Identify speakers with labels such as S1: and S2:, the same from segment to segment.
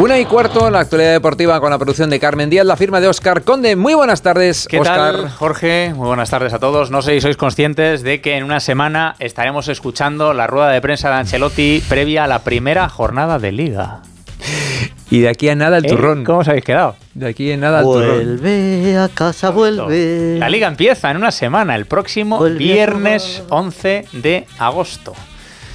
S1: Una y cuarto, la actualidad deportiva con la producción de Carmen Díaz, la firma de Oscar Conde. Muy buenas tardes,
S2: ¿Qué
S1: Oscar.
S2: tal, Jorge? Muy buenas tardes a todos. No sé si sois conscientes de que en una semana estaremos escuchando la rueda de prensa de Ancelotti previa a la primera jornada de Liga.
S1: Y de aquí a nada el
S2: ¿Eh?
S1: turrón.
S2: ¿Cómo os habéis quedado?
S1: De aquí a nada el turrón.
S3: Vuelve a casa, vuelve.
S2: La Liga empieza en una semana, el próximo
S3: Vuelve
S2: viernes
S3: tomar.
S2: 11 de agosto.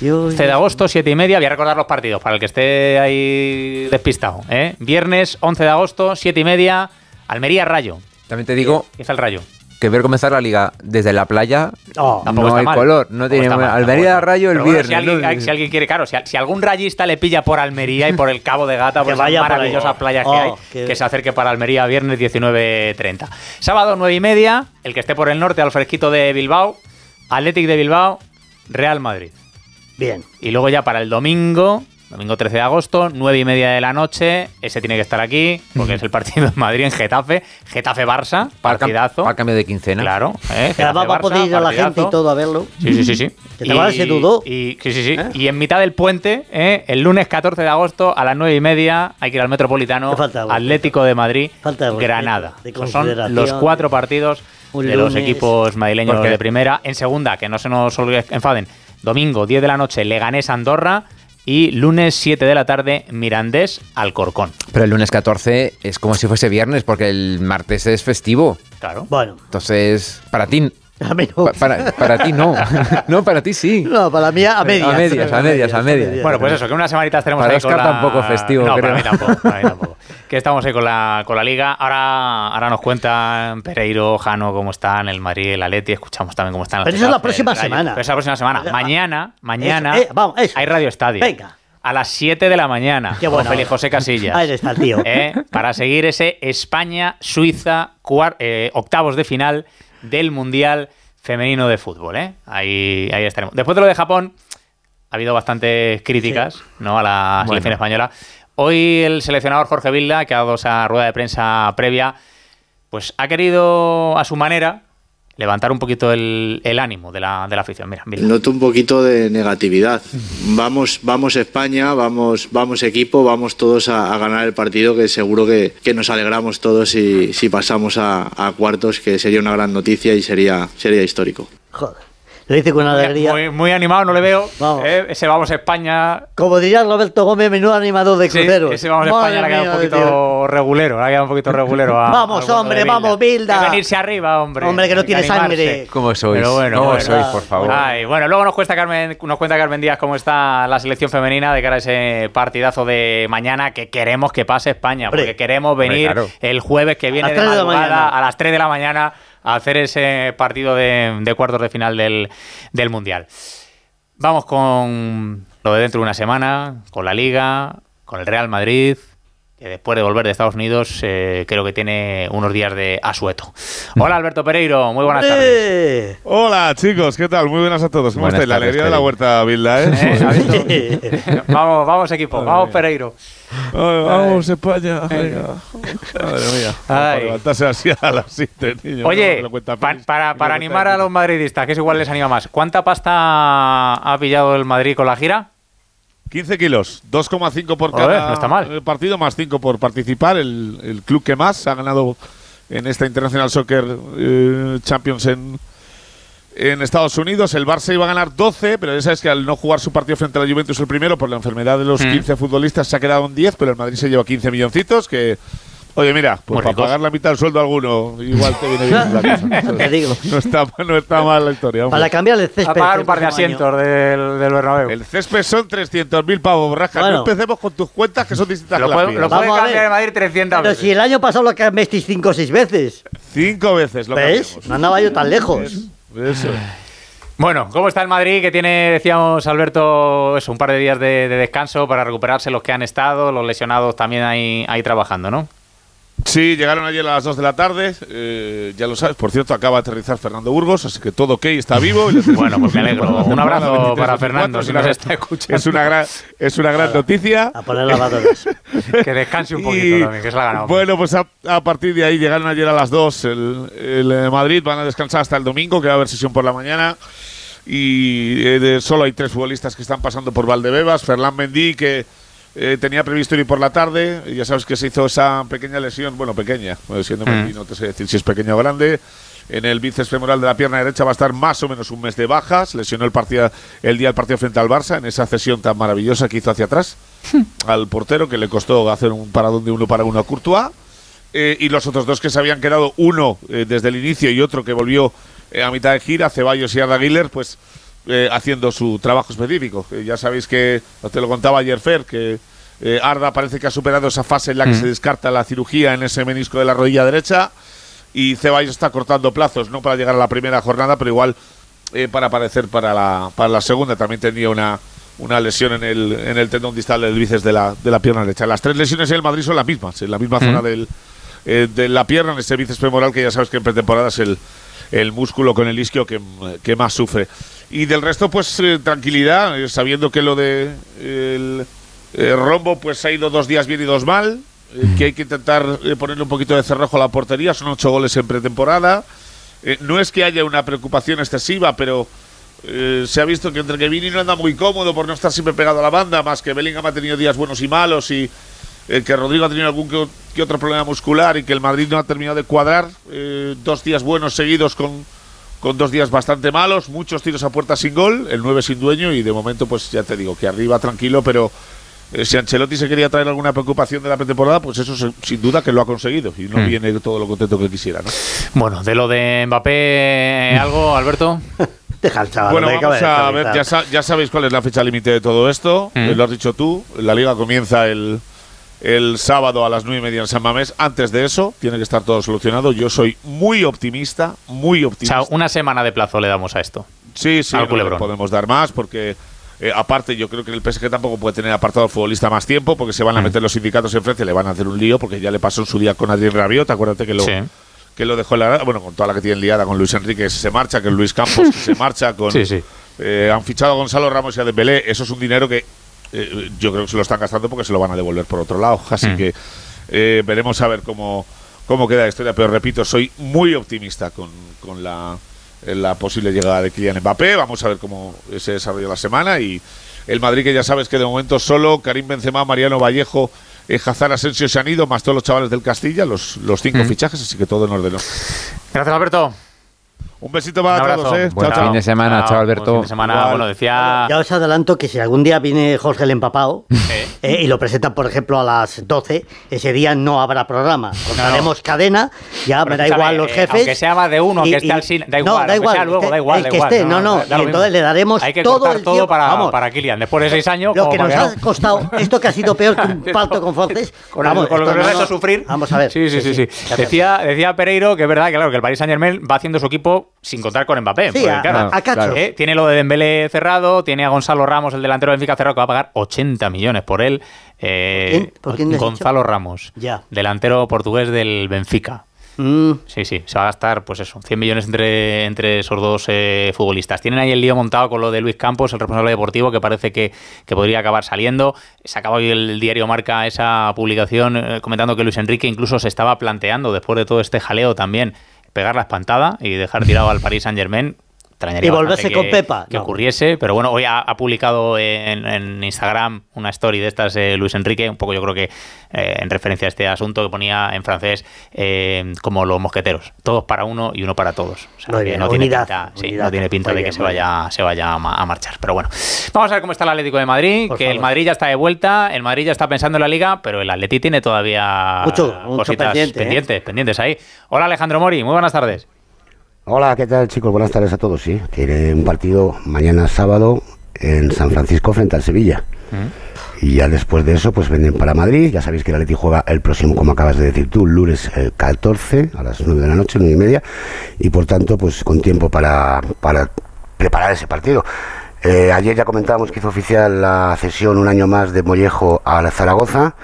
S3: Yo
S2: 11 de agosto, 7 y media. Voy a recordar los partidos para el que esté ahí despistado. ¿eh? Viernes 11 de agosto, 7 y media, Almería Rayo.
S1: También te digo
S2: Empieza el Rayo.
S1: que ver comenzar la liga desde la playa
S3: Oh,
S2: Tampoco
S1: no hay
S2: mal.
S1: color. No tiene
S2: mal,
S1: Almería. Rayo el
S2: bueno,
S1: viernes.
S2: si, alguien,
S1: ¿no?
S2: si alguien quiere, claro, si, si algún rayista le pilla por Almería y por el Cabo de Gata, por
S3: Que
S2: esas
S3: vaya
S2: maravillosas playas que
S3: Oh,
S2: hay,
S3: que-
S2: que se acerque para Almería viernes 19.30. Sábado 9 y media, el que esté por el norte al fresquito de Bilbao, Athletic de Bilbao, Real Madrid.
S3: Bien.
S2: Y luego ya para el domingo, domingo 13 de agosto, 9 y media de la noche, ese tiene que estar aquí, porque es el partido en Madrid en Getafe, Getafe-Barça, partidazo.
S1: para cambio de quincena.
S2: Claro, ¿eh?
S3: Además va a poder ir a la gente y todo a verlo.
S2: Sí, sí, sí, sí.
S3: Que te va, se dudó.
S2: Y, sí, sí, sí.
S3: ¿Eh?
S2: Y en mitad del puente, ¿eh? el lunes 14 de agosto a las 9 y media, hay que ir al Metropolitano,
S3: Te falta algo.
S2: Atlético de Madrid,
S3: Falta algo,
S2: Granada.
S3: de
S2: Esos son los cuatro partidos de los equipos madrileños de primera. En segunda, que no se nos olvide- enfaden, domingo 10 de la noche, Leganés Andorra. Y lunes 7 de la tarde, Mirandés Alcorcón.
S1: Pero el lunes 14 es como si fuese viernes, porque el martes es festivo.
S2: Claro.
S3: Bueno,
S1: Entonces, para ti,
S3: a mí no.
S1: pa- para, para ti no. no, para ti sí.
S3: No, para mí a medias.
S1: A medias, a medias, a medias.
S2: Bueno, pues eso, que unas semanitas tenemos
S1: Para
S2: ahí con la...
S1: tampoco festivo,
S2: No,
S1: creo.
S2: para mí tampoco, para mí tampoco. Que estamos ahí con la, con la Liga. Ahora, ahora nos cuentan Pereiro, Jano, cómo están, el Madrid, el Atleti. Escuchamos también cómo están el
S3: Pero eso es la próxima
S2: el
S3: semana.
S2: Pero es la próxima semana. Mañana, mañana
S3: Eso, eh, vamos, eso.
S2: hay Radio Estadio.
S3: Venga.
S2: A las 7 de la mañana.
S3: Qué hora.
S2: José Casillas.
S3: Ahí está el tío.
S2: ¿eh? Para seguir ese España-Suiza eh, octavos de final del Mundial Femenino de Fútbol. ¿eh? Ahí, ahí estaremos. Después de lo de Japón, ha habido bastantes críticas ¿no? a la
S1: Bueno.
S2: selección española. Hoy el seleccionador Jorge Vilda, que ha dado esa rueda de prensa previa, pues ha querido a su manera levantar un poquito el, el ánimo de la, de la afición. Mira.
S4: Noto un poquito de negatividad. Vamos, vamos España, vamos, vamos equipo, vamos todos a, a ganar el partido, que seguro que, que nos alegramos todos si, si pasamos a, a cuartos, que sería una gran noticia y sería, sería histórico.
S3: Joder. Lo dice con alegría.
S2: Muy, muy animado, no le veo.
S3: Vamos.
S2: ¿eh? Ese vamos a España
S3: Como diría Roberto Gómez, menudo animador de
S2: Sí,
S3: cruceros.
S2: ese vamos a España le ha quedado un poquito regulero, le ha quedado un poquito regulero. a-
S3: Vamos,
S2: bueno
S3: hombre,
S2: Bilda.
S3: vamos, Bilda.
S2: Hay que venirse arriba, hombre.
S3: Hombre, que no tiene sangre.
S1: ¿Cómo sois?
S2: Pero bueno,
S1: ¿Cómo
S2: bueno.
S1: sois, por favor?
S2: Ay, bueno, luego nos cuenta Carmen, nos cuenta Carmen Díaz cómo está la selección femenina de cara a ese partidazo de mañana que queremos que pase España,
S3: Hombre.
S2: porque queremos venir
S1: Hombre, claro.
S2: el jueves que viene
S3: A
S2: de
S3: tres de la
S2: madrugada a las 3 de la mañana a hacer ese partido de, cuartos de final del, del Mundial. Vamos con lo de dentro de una semana, con la Liga, con el Real Madrid, que después de volver de Estados Unidos eh, creo que tiene unos días de asueto. Hola Alberto Pereiro, muy buenas tardes.
S5: Hola chicos, ¿qué tal? Muy buenas a todos. ¿Cómo
S1: Buenas
S5: estáis? La alegría de la huerta, Bilda, ¿eh?
S2: ¿Eh? Vamos, vamos equipo, vamos Pereiro.
S5: Ay, vamos, España. Venga. Madre mía.
S2: Ay.
S5: Para levantarse así a las 7, niño.
S2: Oye,
S5: No
S2: pa- para, animar a los madridistas, que eso igual les anima más, ¿cuánta pasta ha pillado el Madrid con la gira?
S5: 15 kilos, 2,5 por cada
S2: no está mal.
S5: eh, partido, más 5 por participar. El, el club que más ha ganado en esta International Soccer eh, Champions en, en Estados Unidos. El Barça iba a ganar 12, pero ya sabes que al no jugar su partido frente a la Juventus el primero por la enfermedad de los
S2: Mm.
S5: 15 futbolistas se ha quedado en 10, pero el Madrid se lleva 15 milloncitos que... Oye, mira, pues para pagar la mitad del sueldo a alguno, igual te viene bien la cosa.
S3: Te digo.
S5: No está, no está mal la historia. hombre.
S3: Para cambiar el césped.
S2: A pagar un par de asientos del, del Bernabéu.
S5: El césped son 300.000 pavos, borraja.
S3: Bueno.
S5: No empecemos con tus cuentas que son distintas
S2: lo
S5: que las
S2: puede,
S5: mías.
S2: lo puede cambiar el Madrid 300
S3: Pero
S2: veces.
S3: si el año pasado lo cambiasteis cinco o seis veces.
S5: Cinco veces lo
S3: ¿Ves?
S5: cambiamos.
S3: No andaba yo tan lejos.
S5: Eso.
S2: Bueno, ¿cómo está el Madrid? Que tiene, decíamos Alberto, eso, un par de días de, de descanso para recuperarse los que han estado, los lesionados también ahí, ahí trabajando, ¿no?
S5: Sí, llegaron ayer a las 2 de la tarde. eh, ya lo sabes. Por cierto, acaba de aterrizar Fernando Burgos, así que todo ok, está vivo. y
S2: Bueno, pues me alegro. Un abrazo para
S5: 23-24,
S2: Fernando,
S5: es
S2: si
S5: una
S2: nos
S5: gran-
S2: está escuchando.
S5: Es una gran, es una gran noticia.
S3: A poner lavadoras.
S2: Que descanse un poquito
S5: Y,
S2: también, que se la ha ganado.
S5: Bueno, pues a, a partir de ahí llegaron ayer a las 2 el, el, eh, Madrid, van a descansar hasta el domingo, que va a haber sesión por la mañana. Y eh, de- solo hay tres futbolistas que están pasando por Valdebebas. Ferland Mendy, que eh, tenía previsto ir por la tarde. y Ya sabes que se hizo esa pequeña lesión, bueno, pequeña, siendo
S2: Mm.
S5: no te sé decir si es pequeña o grande. En el bíceps femoral de la pierna derecha va a estar más o menos un mes de bajas. Lesionó el, partido, el día del partido frente al Barça en esa cesión tan maravillosa que hizo hacia atrás al portero, que le costó hacer un paradón de uno para uno a Courtois. Eh, y los otros dos que se habían quedado, uno eh, desde el inicio y otro que volvió a mitad de gira, Ceballos y Arda Güler, pues eh, haciendo su trabajo específico. Eh, ya sabéis que, te lo contaba ayer Fer, que eh, Arda parece que ha superado esa fase en la que
S2: Mm.
S5: se descarta la cirugía en ese menisco de la rodilla derecha y Ceballos está cortando plazos, no para llegar a la primera jornada, pero igual eh, para aparecer para la, para la segunda. También tenía una, una lesión en el, en el tendón distal del bíceps de la, de la pierna derecha. Las tres lesiones en el Madrid son las mismas, en la misma zona del, eh, de la pierna, en ese bíceps femoral que ya sabes que en pretemporada es el, el músculo con el isquio que, que más sufre. Y del resto, pues eh, tranquilidad, eh, sabiendo que lo de el eh, Rombo pues ha ido dos días bien y dos mal, que hay que intentar ponerle un poquito de cerrojo a la portería, son ocho goles en pretemporada. No es que haya una preocupación excesiva, pero eh, se ha visto que entre que Vini no anda muy cómodo por no estar siempre pegado a la banda, más que Bellingham ha tenido días buenos y malos y eh, que Rodrigo ha tenido algún que, que otro problema muscular y que el Madrid no ha terminado de cuadrar. eh, dos días buenos seguidos con, con dos días bastante malos, muchos tiros a puerta sin gol, el 9 sin dueño y de momento pues ya te digo que arriba tranquilo, pero eh, si Ancelotti se quería traer alguna preocupación de la pretemporada, pues eso se- sin duda que lo ha conseguido y no
S2: Mm.
S5: viene todo lo contento que quisiera, ¿no?
S2: Bueno, de lo de Mbappé, ¿algo, Alberto?
S3: Deja al chaval.
S5: Bueno, vamos
S3: va
S5: a ver, ya, sa- ya sabéis cuál es la fecha límite de todo esto,
S2: Mm.
S5: eh, lo has dicho tú, la liga comienza el, el sábado a las nueve y media en San Mamés, antes de eso tiene que estar todo solucionado, yo soy muy optimista, muy
S2: O
S5: optimista.
S2: sea, una semana de plazo le damos a esto.
S5: Sí, sí,
S2: al
S5: no le podemos dar más porque eh, aparte yo creo que el PSG tampoco puede tener apartado al futbolista más tiempo porque se van a
S2: Mm.
S5: meter los sindicatos enfrente y le van a hacer un lío porque ya le pasó en su día con Adrien Rabiot, acuérdate que lo
S2: Sí.
S5: que lo dejó en la bueno, con toda la que tiene liada con Luis Enrique que se marcha, que Luis Campos que se marcha con
S2: Sí, sí.
S5: eh, han fichado a Gonzalo Ramos y a Dembélé, eso es un dinero que eh, yo creo que se lo están gastando porque se lo van a devolver por otro lado, así
S2: Mm.
S5: que eh, veremos a ver cómo cómo queda la historia, pero repito, soy muy optimista con, con la la posible llegada de Kylian Mbappé. Vamos a ver cómo se desarrolla la semana. Y el Madrid, que ya sabes que de momento solo Karim Benzema, Mariano Vallejo, eh, Hazard Asensio se han ido, más todos los chavales del Castilla, los, los cinco
S2: Mm.
S5: fichajes, así que todo en orden.
S2: Gracias, Alberto.
S5: Un besito
S2: Un
S5: para
S2: abrazo.
S5: todos, ¿eh?
S1: Buen
S5: Chao, chao.
S1: fin de semana, chao, Alberto.
S2: Buen fin de semana.
S5: Igual.
S2: Bueno, decía.
S3: Ya os adelanto que si algún día viene Jorge el empapado
S2: Eh,
S3: eh, y lo presentan, por ejemplo, a las 12, ese día no habrá programa. Cortaremos cadena, ya me da igual los
S2: eh,
S3: jefes.
S2: aunque sea más de uno,
S3: y-
S2: que esté
S3: y-
S2: al cine, da
S3: no,
S2: igual,
S3: da
S2: aunque
S3: igual.
S2: sea luego,
S3: esté-
S2: da igual,
S3: el
S2: da
S3: que
S2: igual,
S3: esté,
S2: no,
S3: no, no.
S2: da
S3: y entonces le daremos
S2: Hay que
S3: todo
S2: cortar
S3: el
S2: todo
S3: tiempo.
S2: para,
S3: Vamos,
S2: para Kylian. Después de seis años,
S3: lo que nos ha costado, esto que ha sido peor que un parto con Fonces.
S2: Con, el-
S3: vamos,
S2: con lo que nos
S3: no,
S2: ha hecho
S3: no.
S2: sufrir.
S3: Vamos a ver.
S2: Sí, sí, sí. Decía, decía Pereiro que es verdad que, claro, que el Paris Saint Germain va haciendo su equipo sin contar con Mbappé.
S3: Sí,
S2: porque,
S3: a-
S2: claro,
S3: a cachos.
S2: eh, tiene lo de Dembélé cerrado, tiene a Gonzalo Ramos, el delantero de Benfica cerrado, que va a pagar 80 millones por él. Eh,
S3: ¿Quién? ¿Por quién le has
S2: Gonzalo Ramos,
S3: Ya.
S2: delantero portugués del Benfica.
S3: Mm,
S2: Sí, sí, se va a gastar, pues eso, 100 millones entre, entre esos dos eh, futbolistas. Tienen ahí el lío montado con lo de Luis Campos, el responsable deportivo, que parece que, que podría acabar saliendo. Se acaba hoy el diario Marca esa publicación eh, comentando que Luis Enrique incluso se estaba planteando, después de todo este jaleo también, pegar la espantada y dejar tirado al Paris Saint Germain. Extrañaría
S3: Y volverse con
S2: que-
S3: Pepa.
S2: Que
S3: No.
S2: ocurriese, pero bueno, hoy ha, ha publicado en, en Instagram una story de estas eh, Luis Enrique, un poco yo creo que eh, en referencia a este asunto que ponía en francés eh, como los mosqueteros, todos para uno y uno para todos. O sea, que
S3: bien,
S2: no, tiene
S3: unidad,
S2: pinta, sí, no tiene pinta de que se vaya, se vaya a, ma- a marchar. Pero bueno, vamos a ver cómo está el Atlético de Madrid,
S3: Por
S2: que el. Madrid ya está de vuelta, el Madrid ya está pensando en la liga, pero el Atleti tiene todavía
S3: Mucho, mucho
S2: cositas
S3: pendiente, ¿eh?
S2: pendientes, pendientes ahí. Hola Alejandro Mori, muy buenas tardes.
S6: Hola, ¿qué tal chicos? Buenas tardes a todos. Sí, tiene un partido mañana sábado en San Francisco frente al Sevilla. Y ya después de eso, pues venden para Madrid. Ya sabéis que el Atleti juega el próximo, como acabas de decir tú, lunes eh, 14 a las 9 de la noche, 9 y media. Y por tanto, pues con tiempo para, para preparar ese partido. Eh, ayer ya comentábamos que hizo oficial la cesión un año más de Mollejo a la Zaragoza.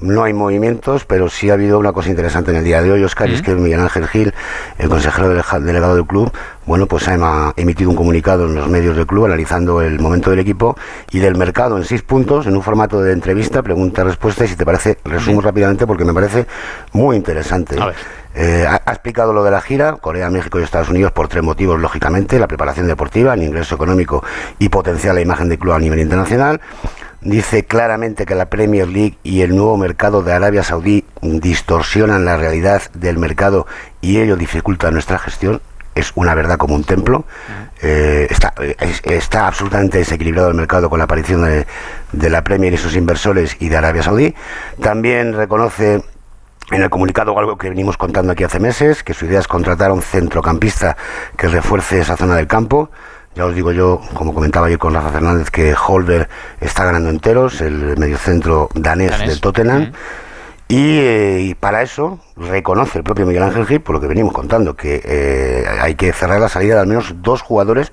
S6: No hay movimientos, pero sí ha habido una cosa interesante en el día de hoy, Oscar, y es que Miguel Ángel Gil, el consejero dele- delegado del club, bueno, pues ha emitido un comunicado en los medios del club analizando el momento del equipo y del mercado en seis puntos, en un formato de entrevista, pregunta-respuesta, y si te parece, resumo rápidamente porque me parece muy interesante.
S2: A ver.
S6: Eh, ha, ha explicado lo de la gira, Corea, México y Estados Unidos, por tres motivos, lógicamente, la preparación deportiva, el ingreso económico y potenciar la imagen del club a nivel internacional. Dice claramente que la Premier League y el nuevo mercado de Arabia Saudí distorsionan la realidad del mercado y ello dificulta nuestra gestión. Es una verdad como un templo. Eh, está, es- está absolutamente desequilibrado el mercado con la aparición de, de la Premier y sus inversores y de Arabia Saudí. También reconoce en el comunicado algo que venimos contando aquí hace meses, que su idea es contratar a un centrocampista que refuerce esa zona del campo. Ya os digo yo, como comentaba ayer con Rafa Fernández, que Holber está ganando enteros, el mediocentro danés,
S2: Danés.
S6: del Tottenham.
S2: Mm.
S6: Y, eh, y para eso reconoce el propio Miguel Ángel Gil, por lo que venimos contando, que eh, hay que cerrar la salida de al menos dos jugadores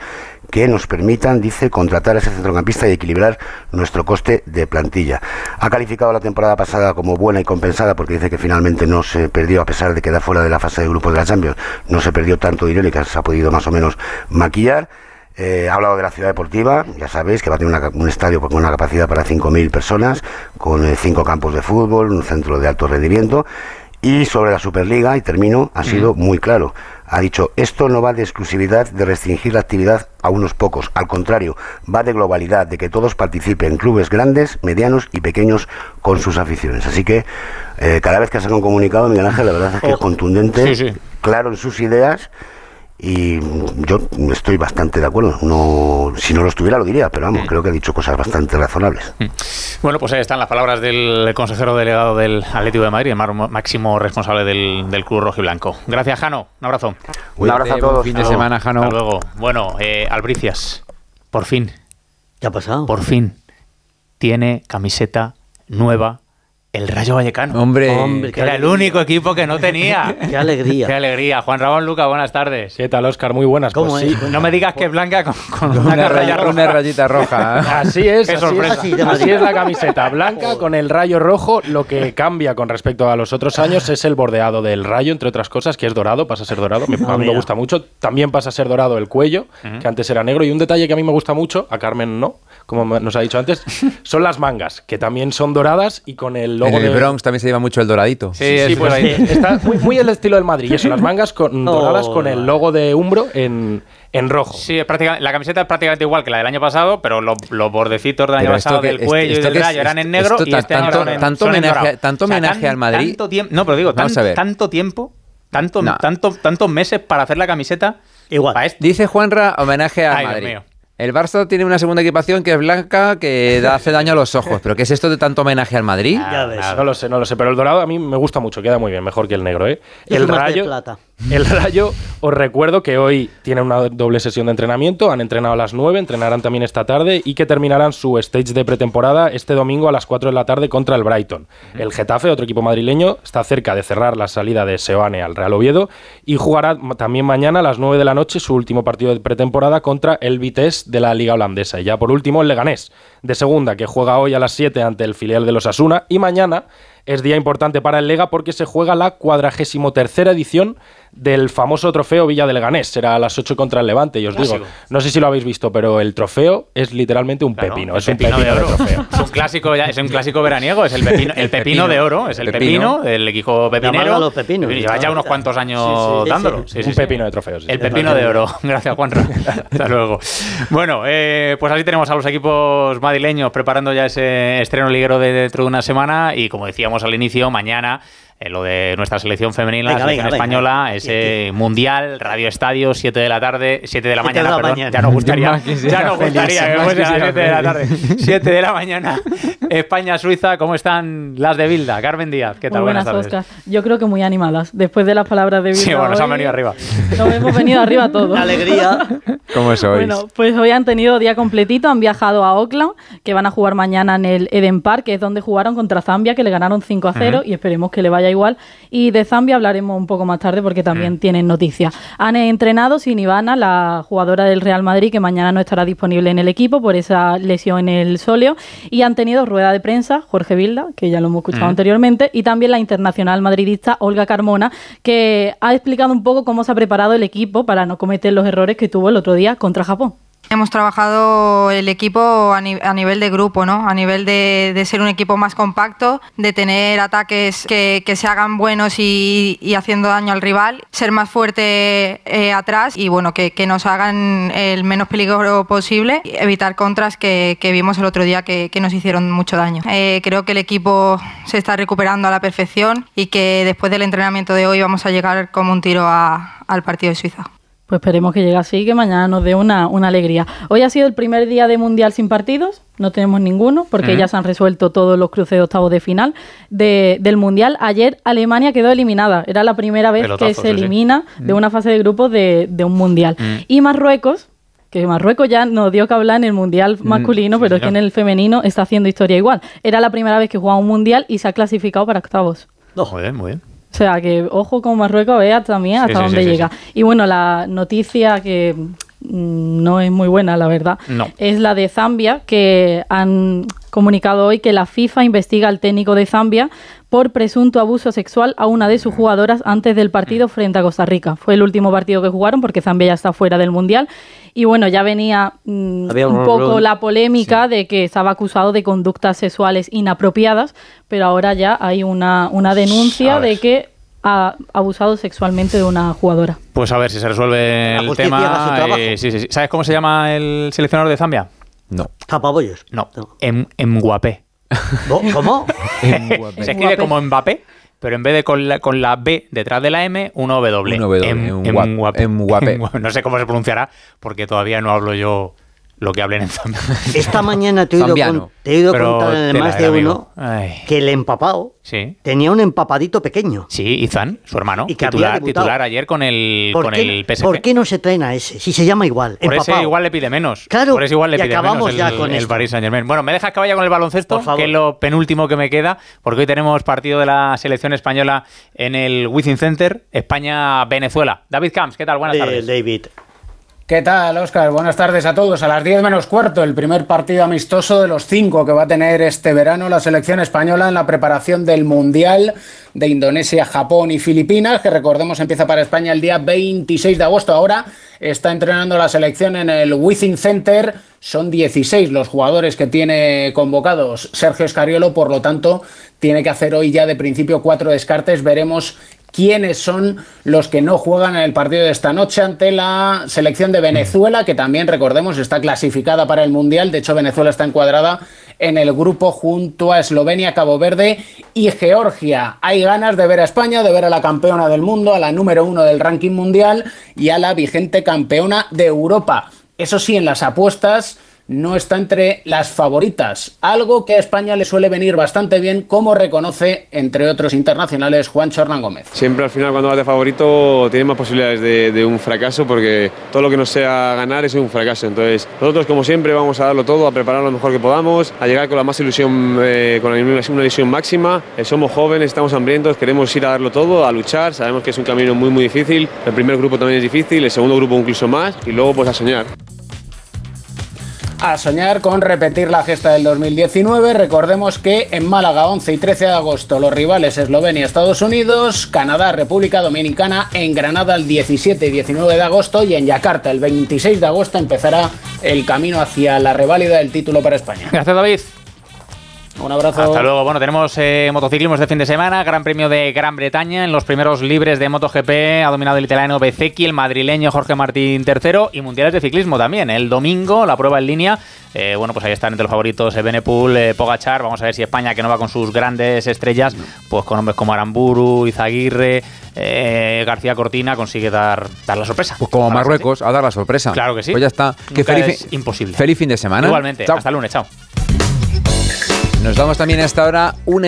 S6: que nos permitan, dice, contratar a ese centrocampista y equilibrar nuestro coste de plantilla. Ha calificado la temporada pasada como buena y compensada porque dice que finalmente no se perdió, a pesar de quedar fuera de la fase de grupos de la Champions, no se perdió tanto dinero y que se ha podido más o menos maquillar. Eh, ha hablado de la ciudad deportiva, ya sabéis que va a tener una un estadio con una capacidad para 5.000 personas, con eh, cinco campos de fútbol, un centro de alto rendimiento. Y sobre la Superliga, y termino, ha sido muy claro. Ha dicho, esto no va de exclusividad, de restringir la actividad a unos pocos. Al contrario, va de globalidad, de que todos participen, clubes grandes, medianos y pequeños con sus aficiones. Así que eh, cada vez que saca un comunicado, Miguel Ángel, la verdad es que es contundente,
S2: Sí, sí.
S6: claro en sus ideas y yo estoy bastante de acuerdo. No, si no lo estuviera lo diría, pero vamos, creo que ha dicho cosas bastante razonables.
S2: Bueno, pues ahí están las palabras del consejero delegado del Atlético de Madrid, el máximo responsable del, del club rojo y blanco. Gracias, Jano. Un abrazo.
S6: Un abrazo a
S1: buen
S6: todos.
S1: fin de semana, Jano.
S2: Hasta luego. Bueno, eh, Albricias, por fin,
S3: ¿Qué ha pasado?
S2: por fin, tiene camiseta nueva el Rayo Vallecano.
S1: Hombre,
S3: Hombre,
S2: que era el único equipo que no tenía.
S3: Qué alegría.
S2: Qué alegría. Juan Ramón Luca, buenas tardes.
S7: ¿Qué tal, Oscar? Muy buenas.
S3: ¿Cómo
S7: Pues
S3: es?
S7: sí.
S2: No me digas que es blanca con, con
S1: una,
S2: una, raya roja.
S1: una rayita roja. ¿eh?
S7: Así es,
S2: Qué
S7: así,
S2: sorpresa.
S7: es.
S3: Así de
S7: Así
S3: Madrid.
S7: es la camiseta blanca con el rayo rojo. Lo que cambia con respecto a los otros años es el bordeado del rayo, entre otras cosas, que es dorado, pasa a ser dorado. Me- a mí me gusta mucho. También pasa a ser dorado el cuello, que antes era negro. Y un detalle que a mí me gusta mucho, a Carmen no, como nos ha dicho antes, son las mangas, que también son doradas y con el logo
S1: En el
S7: de...
S1: Bronx también se lleva mucho el doradito.
S2: Sí,
S7: Sí,
S2: es
S7: pues eh, está muy, muy el estilo del Madrid. Y eso, las mangas con,
S3: No.
S7: doradas con el logo de Umbro en, en rojo.
S2: Sí, es prácticamente- la camiseta es prácticamente igual que la del año pasado, pero lo- los bordecitos del año
S1: Pero
S2: pasado
S1: que-
S2: del cuello
S1: esto
S2: y del rayo eran en negro y este año
S1: tanto-
S2: son en-
S1: tanto
S2: son en
S1: homenaje- tanto homenaje al Madrid.
S2: Tanto tiempo, no, pero digo, tan-
S1: a
S2: tanto tiempo, tanto,
S1: No.
S2: tanto, tantos meses para hacer la camiseta.
S3: Igual.
S1: Dice Juanra, homenaje al
S2: Ay, Dios
S1: Madrid.
S2: mío.
S1: El Barça tiene una segunda equipación que es blanca, que da- hace daño a los ojos. ¿Pero qué es esto de tanto homenaje al Madrid?
S3: Ya ves.
S2: nada.
S7: No lo sé, no lo sé, pero el dorado a mí me gusta mucho, queda muy bien, mejor que el negro, ¿eh? El
S3: de
S7: rayo,
S3: plata.
S7: el rayo, os recuerdo que hoy tiene una doble sesión de entrenamiento, han entrenado a las 9, entrenarán también esta tarde y que terminarán su stage de pretemporada este domingo a las 4 de la tarde contra el Brighton. El Getafe, otro equipo madrileño, está cerca de cerrar la salida de Seoane al Real Oviedo y jugará también mañana a las 9 de la noche su último partido de pretemporada contra el Vitesse de la Liga Holandesa. Y ya por último el Leganés, de segunda, que juega hoy a las 7 ante el filial de los Asuna y mañana es día importante para el Lega porque se juega la cuadragésimo tercera edición del famoso trofeo Villa del Leganés. Será a las 8 contra el Levante, y os digo. No sé si lo habéis visto, pero el trofeo es literalmente un
S2: Claro,
S7: pepino.
S2: el
S7: Es un pepino de,
S2: oro.
S7: trofeo.
S2: Es un clásico, es un clásico veraniego, es el pepino, el pepino de oro, es el
S1: El
S2: pepino, del equipo pepinero.
S3: Los pepinos.
S2: Y Lleva ya unos cuantos años
S3: Sí, sí,
S2: dándolo.
S3: sí.
S2: Sí, sí,
S7: un
S2: sí.
S7: pepino de trofeos. sí.
S2: El pepino de oro. Gracias, Juan. Hasta luego. Bueno, eh, pues así tenemos a los equipos madrileños preparando ya ese estreno liguero de dentro de una semana y como decíamos al inicio, mañana eh, lo de nuestra selección femenina,
S3: Venga,
S2: la selección
S3: venga, venga.
S2: española, ese mundial, Radio Estadio, 7 de la tarde, 7 de la
S3: Siete de
S2: mañana,
S3: la
S2: perdón,
S3: mañana.
S2: ya nos gustaría, ya nos
S1: feliz,
S2: gustaría que
S1: más
S2: fuese a las
S1: quisiera
S2: 7 de la tarde.
S1: feliz.
S2: 7 de la mañana, España-Suiza, ¿cómo están las de Bilda? Carmen Díaz, ¿qué tal?
S8: Muy buenas,
S2: tardes.
S8: Oscar. Yo creo que muy animadas. Después de las palabras de Bilbao.
S2: Sí, bueno, se han
S8: hoy,
S2: venido arriba.
S8: Nos hemos venido arriba todos.
S3: Una alegría.
S1: ¿Cómo sois?
S8: Bueno, pues hoy han tenido día completito, han viajado a Auckland, que van a jugar mañana en el Eden Park, que es donde jugaron contra Zambia, que le ganaron 5 a 0 y esperemos que le vaya igual. Y de Zambia hablaremos un poco más tarde porque también tienen noticias. Han entrenado sin Ivana, la jugadora del Real Madrid, que mañana no estará disponible en el equipo por esa lesión en el sóleo. Y han tenido rueda de prensa, Jorge Vilda, que ya lo hemos escuchado anteriormente, y también la internacional madridista Olga Carmona, que ha explicado un poco cómo se ha preparado el equipo para no cometer los errores que tuvo el otro día contra Japón.
S9: Hemos trabajado el equipo a, nivel de grupo, ¿no? A nivel de, ser un equipo más compacto, de tener ataques que, se hagan buenos y, haciendo daño al rival, ser más fuerte eh, atrás y bueno, que, nos hagan el menos peligro posible, evitar contras que, vimos el otro día que, nos hicieron mucho daño. Eh, creo que el equipo se está recuperando a la perfección y que después del entrenamiento de hoy vamos a llegar como un tiro al partido de Suiza.
S8: Pues esperemos que llegue así y que mañana nos dé una, alegría. Hoy ha sido el primer día de Mundial sin partidos, no tenemos ninguno, porque ya se han resuelto todos los cruces de octavos de final del Mundial. Ayer Alemania quedó eliminada, era la primera vez que se elimina de una fase de grupos de, un Mundial. Y Marruecos, que Marruecos ya nos dio que hablar en el Mundial masculino, pero es que en el femenino está haciendo historia igual. Era la primera vez que jugaba un Mundial y se ha clasificado para octavos.
S2: muy bien, muy bien.
S8: O sea, que ojo con Marruecos, vea también hasta dónde llega. Y bueno, la noticia que no es muy buena, la verdad, es la de Zambia, que han comunicado hoy que la FIFA investiga al técnico de Zambia por presunto abuso sexual a una de sus jugadoras antes del partido frente a Costa Rica. Fue el último partido que jugaron porque Zambia ya está fuera del Mundial. Y bueno, ya venía mm, un, poco la polémica de que estaba acusado de conductas sexuales inapropiadas, pero ahora ya hay una, una denuncia de que ha abusado sexualmente de una jugadora.
S2: Pues a ver si se resuelve el tema. Eh, ¿Sabes cómo se llama el seleccionador de Zambia?
S1: No.
S3: ¿Tapabollos?
S2: No. En, en Guapé.
S3: ¿Cómo?
S2: Se escribe como Mbappé, pero en vez de con la, con la B detrás de la M, uno W.
S1: Un W.
S2: En, No sé cómo se pronunciará, porque todavía no hablo yo lo que hablen en Zambia.
S3: Esta mañana te he oído, contar además de uno que el empapado tenía un empapadito pequeño.
S2: Sí, Izan, su hermano, y titular, titular ayer con el, con el PSV.
S3: ¿Por qué no se traen a ese? Si se llama igual.
S2: Por eso igual le pide menos.
S3: Claro,
S2: por eso igual le pide menos ya el, con el Paris Saint Germain. Bueno, me dejas que vaya con el baloncesto, que es lo penúltimo que me queda, porque hoy tenemos partido de la selección española en el Wizzing Center, España-Venezuela. David Camps, ¿qué tal? Buenas tardes.
S3: David.
S10: ¿Qué tal, Oscar? Buenas tardes a todos. A las 10 menos cuarto, el primer partido amistoso de los cinco que va a tener este verano la selección española en la preparación del Mundial de Indonesia, Japón y Filipinas, que recordemos empieza para España el día 26 de agosto. Ahora está entrenando la selección en el Withing Center. Son 16 los jugadores que tiene convocados Sergio Escariolo, por lo tanto, tiene que hacer hoy ya de principio cuatro descartes. Veremos quiénes son los que no juegan en el partido de esta noche ante la selección de Venezuela, que también recordemos está clasificada para el Mundial. De hecho, Venezuela está encuadrada en el grupo junto a Eslovenia, Cabo Verde y Georgia. Hay ganas de ver a España, de ver a la campeona del mundo, a la número uno del ranking mundial y a la vigente campeona de Europa. Eso sí, en las apuestas no está entre las favoritas, algo que a España le suele venir bastante bien, como reconoce, entre otros internacionales, Juan Hernán Gómez.
S11: Siempre al final cuando vas de favorito tienes más posibilidades de, un fracaso porque todo lo que no sea ganar es un fracaso. Entonces nosotros como siempre vamos a darlo todo, a preparar lo mejor que podamos, a llegar con la más ilusión, eh, con una ilusión máxima. Eh, somos jóvenes, estamos hambrientos, queremos ir a darlo todo, a luchar. Sabemos que es un camino muy muy difícil. El primer grupo también es difícil, el segundo grupo incluso más y luego pues a soñar
S10: a soñar con repetir la gesta del 2019. Recordemos que en Málaga 11 y 13 de agosto los rivales Eslovenia, Estados Unidos, Canadá, República Dominicana, en Granada el 17 y 19 de agosto y en Yakarta el 26 de agosto empezará el camino hacia la reválida del título para España.
S2: Gracias David.
S10: Un abrazo.
S2: Hasta luego. Bueno, tenemos eh, motociclismo de fin de semana, Gran Premio de Gran Bretaña. En los primeros libres de MotoGP ha dominado el italiano Bezzecchi, el madrileño Jorge Martín III y mundiales de ciclismo también. El domingo, la prueba en línea. Eh, bueno, pues ahí están entre los favoritos Benepool, eh, Pogachar. Vamos a ver si España, que no va con sus grandes estrellas, pues con hombres como Aramburu, Izaguirre, eh, García Cortina, consigue dar, dar la sorpresa.
S1: Pues como Marruecos, a dar la sorpresa.
S2: Claro que sí.
S1: Pues ya está.
S2: Que feliz, es imposible.
S1: Feliz fin de semana.
S2: Igualmente. Hasta el lunes. Chao.
S1: Nos damos también a esta hora un